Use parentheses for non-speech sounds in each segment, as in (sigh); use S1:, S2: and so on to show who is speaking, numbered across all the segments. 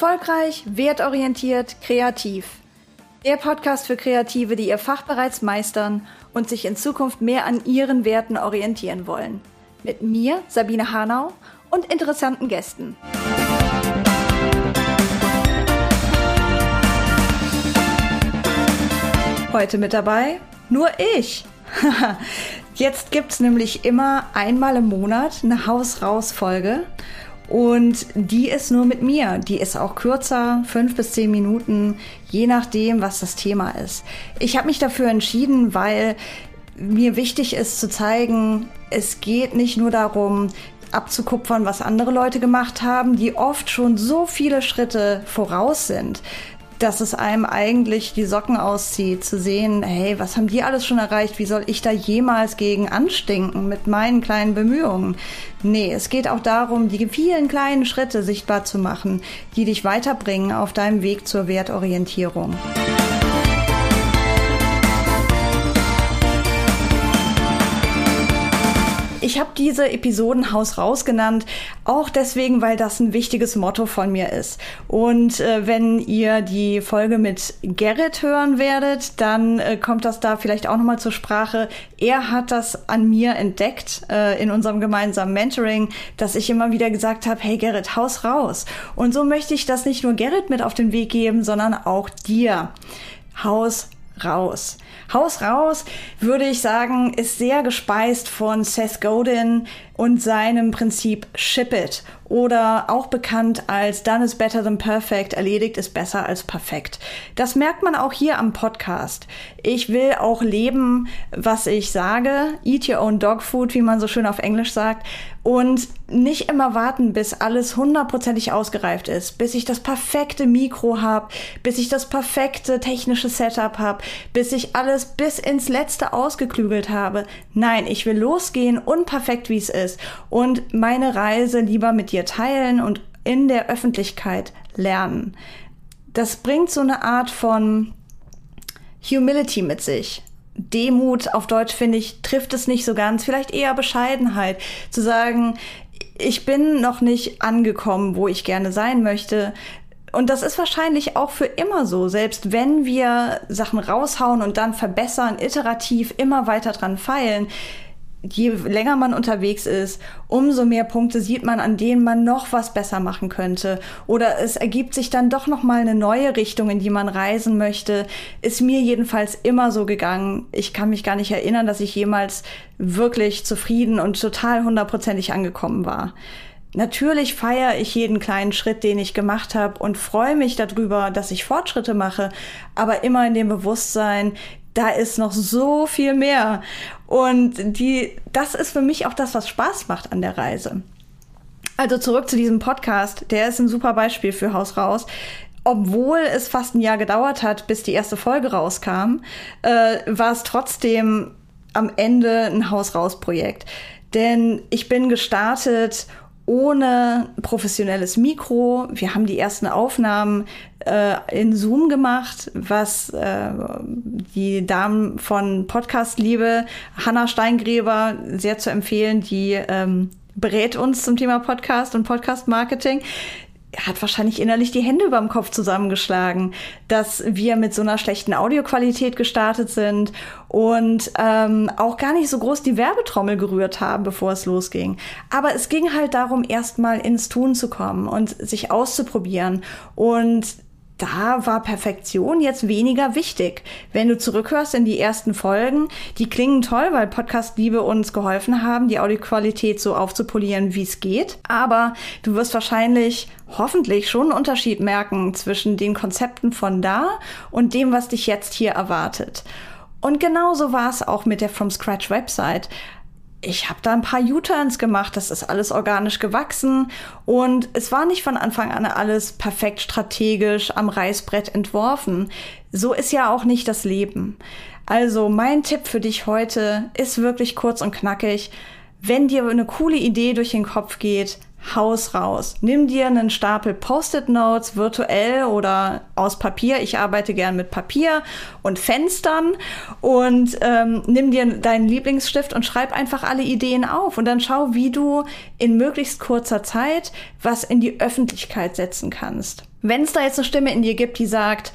S1: Erfolgreich, wertorientiert, kreativ. Der Podcast für Kreative, die ihr Fach bereits meistern und sich in Zukunft mehr an ihren Werten orientieren wollen. Mit mir, Sabine Hanau, und interessanten Gästen. Heute mit dabei nur ich. (laughs) Jetzt gibt's nämlich immer einmal im Monat eine Haus-Raus-Folge. Und die ist nur mit mir. Die ist auch kürzer, fünf bis zehn Minuten, je nachdem, was das Thema ist. Ich habe mich dafür entschieden, weil mir wichtig ist zu zeigen, es geht nicht nur darum, abzukupfern, was andere Leute gemacht haben, die oft schon so viele Schritte voraus sind, dass es einem eigentlich die Socken auszieht, zu sehen, hey, was haben die alles schon erreicht? Wie soll ich da jemals gegen anstinken mit meinen kleinen Bemühungen? Nee, es geht auch darum, die vielen kleinen Schritte sichtbar zu machen, die dich weiterbringen auf deinem Weg zur Wertorientierung. Ich habe diese Episoden Haus raus genannt, auch deswegen, weil das ein wichtiges Motto von mir ist. Und äh, wenn ihr die Folge mit Gerrit hören werdet, dann äh, kommt das da vielleicht auch nochmal zur Sprache. Er hat das an mir entdeckt äh, in unserem gemeinsamen Mentoring, dass ich immer wieder gesagt habe, hey Gerrit, Haus raus. Und so möchte ich das nicht nur Gerrit mit auf den Weg geben, sondern auch dir. Haus raus. Haus raus, würde ich sagen, ist sehr gespeist von Seth Godin und seinem Prinzip Ship It oder auch bekannt als Done is better than perfect, erledigt ist besser als perfekt. Das merkt man auch hier am Podcast. Ich will auch leben, was ich sage. Eat your own dog food, wie man so schön auf Englisch sagt. Und nicht immer warten, bis alles hundertprozentig ausgereift ist, bis ich das perfekte Mikro habe, bis ich das perfekte technische Setup habe, bis ich alles bis ins Letzte ausgeklügelt habe. Nein, ich will losgehen, unperfekt wie es ist und meine Reise lieber mit dir teilen und in der Öffentlichkeit lernen. Das bringt so eine Art von Humility mit sich. Demut auf Deutsch finde ich, trifft es nicht so ganz, vielleicht eher Bescheidenheit, zu sagen, ich bin noch nicht angekommen, wo ich gerne sein möchte. Und das ist wahrscheinlich auch für immer so, selbst wenn wir Sachen raushauen und dann verbessern, iterativ immer weiter dran feilen je länger man unterwegs ist, umso mehr Punkte sieht man, an denen man noch was besser machen könnte. Oder es ergibt sich dann doch noch mal eine neue Richtung, in die man reisen möchte. Ist mir jedenfalls immer so gegangen. Ich kann mich gar nicht erinnern, dass ich jemals wirklich zufrieden und total hundertprozentig angekommen war. Natürlich feiere ich jeden kleinen Schritt, den ich gemacht habe und freue mich darüber, dass ich Fortschritte mache, aber immer in dem Bewusstsein, da ist noch so viel mehr. Und die, das ist für mich auch das, was Spaß macht an der Reise. Also zurück zu diesem Podcast. Der ist ein super Beispiel für Haus raus. Obwohl es fast ein Jahr gedauert hat, bis die erste Folge rauskam, äh, war es trotzdem am Ende ein Haus raus Projekt. Denn ich bin gestartet ohne professionelles Mikro. Wir haben die ersten Aufnahmen äh, in Zoom gemacht, was äh, die Damen von Podcast Liebe, Hanna Steingräber, sehr zu empfehlen, die ähm, berät uns zum Thema Podcast und Podcast Marketing hat wahrscheinlich innerlich die Hände über dem Kopf zusammengeschlagen, dass wir mit so einer schlechten Audioqualität gestartet sind und ähm, auch gar nicht so groß die Werbetrommel gerührt haben, bevor es losging. Aber es ging halt darum, erstmal ins Tun zu kommen und sich auszuprobieren und da war Perfektion jetzt weniger wichtig. Wenn du zurückhörst in die ersten Folgen, die klingen toll, weil Podcast Liebe uns geholfen haben, die Audioqualität so aufzupolieren, wie es geht. Aber du wirst wahrscheinlich hoffentlich schon einen Unterschied merken zwischen den Konzepten von da und dem, was dich jetzt hier erwartet. Und genauso war es auch mit der From Scratch Website ich habe da ein paar U-Turns gemacht, das ist alles organisch gewachsen und es war nicht von Anfang an alles perfekt strategisch am Reißbrett entworfen. So ist ja auch nicht das Leben. Also mein Tipp für dich heute ist wirklich kurz und knackig. Wenn dir eine coole Idee durch den Kopf geht, Haus raus. Nimm dir einen Stapel Post-it-Notes virtuell oder aus Papier. Ich arbeite gern mit Papier und Fenstern und ähm, nimm dir deinen Lieblingsstift und schreib einfach alle Ideen auf und dann schau, wie du in möglichst kurzer Zeit was in die Öffentlichkeit setzen kannst. Wenn es da jetzt eine Stimme in dir gibt, die sagt,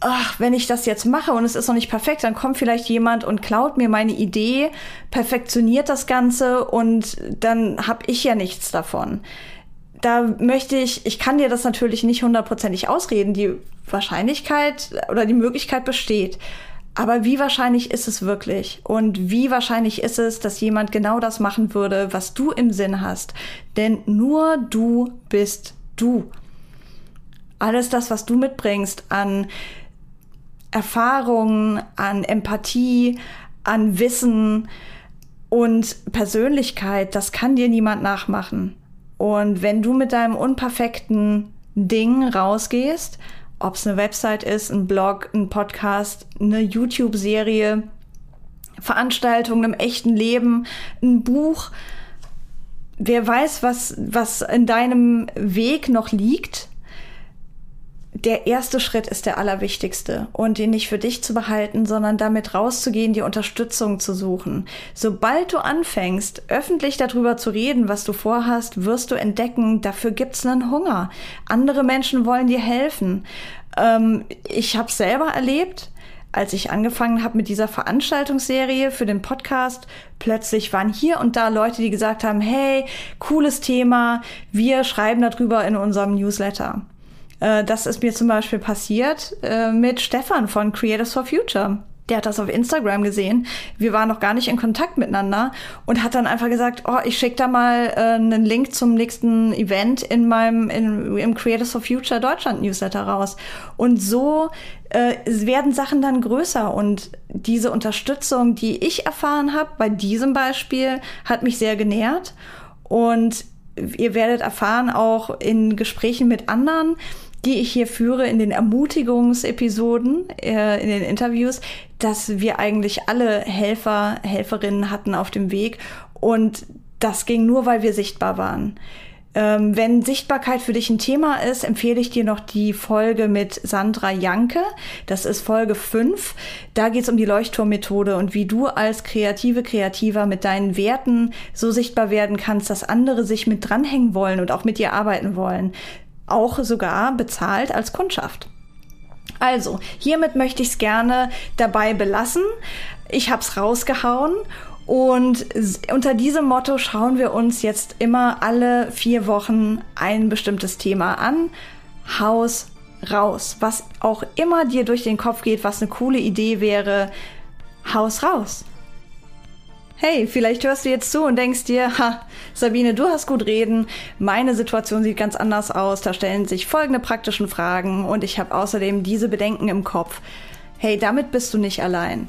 S1: ach, wenn ich das jetzt mache und es ist noch nicht perfekt, dann kommt vielleicht jemand und klaut mir meine Idee, perfektioniert das Ganze und dann habe ich ja nichts davon. Da möchte ich, ich kann dir das natürlich nicht hundertprozentig ausreden, die Wahrscheinlichkeit oder die Möglichkeit besteht. Aber wie wahrscheinlich ist es wirklich? Und wie wahrscheinlich ist es, dass jemand genau das machen würde, was du im Sinn hast? Denn nur du bist du. Alles das, was du mitbringst an Erfahrungen, an Empathie, an Wissen und Persönlichkeit, das kann dir niemand nachmachen. Und wenn du mit deinem unperfekten Ding rausgehst, ob es eine Website ist, ein Blog, ein Podcast, eine YouTube-Serie, Veranstaltungen im echten Leben, ein Buch, wer weiß, was, was in deinem Weg noch liegt, der erste Schritt ist der allerwichtigste und den nicht für dich zu behalten, sondern damit rauszugehen, die Unterstützung zu suchen. Sobald du anfängst, öffentlich darüber zu reden, was du vorhast, wirst du entdecken, dafür gibt's einen Hunger. Andere Menschen wollen dir helfen. Ähm, ich habe selber erlebt, als ich angefangen habe mit dieser Veranstaltungsserie für den Podcast, plötzlich waren hier und da Leute, die gesagt haben, hey, cooles Thema, wir schreiben darüber in unserem Newsletter. Äh, das ist mir zum Beispiel passiert äh, mit Stefan von Creators for Future. Der hat das auf Instagram gesehen. Wir waren noch gar nicht in Kontakt miteinander und hat dann einfach gesagt, oh, ich schicke da mal äh, einen Link zum nächsten Event in meinem in, im Creators for Future Deutschland Newsletter raus. Und so äh, werden Sachen dann größer und diese Unterstützung, die ich erfahren habe bei diesem Beispiel, hat mich sehr genährt und ihr werdet erfahren auch in Gesprächen mit anderen, die ich hier führe in den Ermutigungsepisoden, äh, in den Interviews, dass wir eigentlich alle Helfer, Helferinnen hatten auf dem Weg. Und das ging nur, weil wir sichtbar waren. Ähm, wenn Sichtbarkeit für dich ein Thema ist, empfehle ich dir noch die Folge mit Sandra Janke. Das ist Folge 5. Da geht es um die Leuchtturmmethode und wie du als kreative Kreativer mit deinen Werten so sichtbar werden kannst, dass andere sich mit dranhängen wollen und auch mit dir arbeiten wollen auch sogar bezahlt als Kundschaft. Also, hiermit möchte ich es gerne dabei belassen. Ich habe es rausgehauen und unter diesem Motto schauen wir uns jetzt immer alle vier Wochen ein bestimmtes Thema an. Haus raus. Was auch immer dir durch den Kopf geht, was eine coole Idee wäre, Haus raus hey, vielleicht hörst du jetzt zu und denkst dir, ha, Sabine, du hast gut reden, meine Situation sieht ganz anders aus, da stellen sich folgende praktischen Fragen und ich habe außerdem diese Bedenken im Kopf. Hey, damit bist du nicht allein.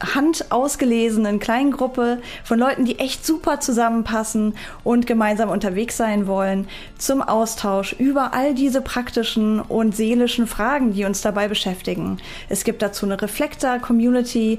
S1: handausgelesenen kleinen Gruppe von Leuten, die echt super zusammenpassen und gemeinsam unterwegs sein wollen, zum Austausch über all diese praktischen und seelischen Fragen, die uns dabei beschäftigen. Es gibt dazu eine Reflektor-Community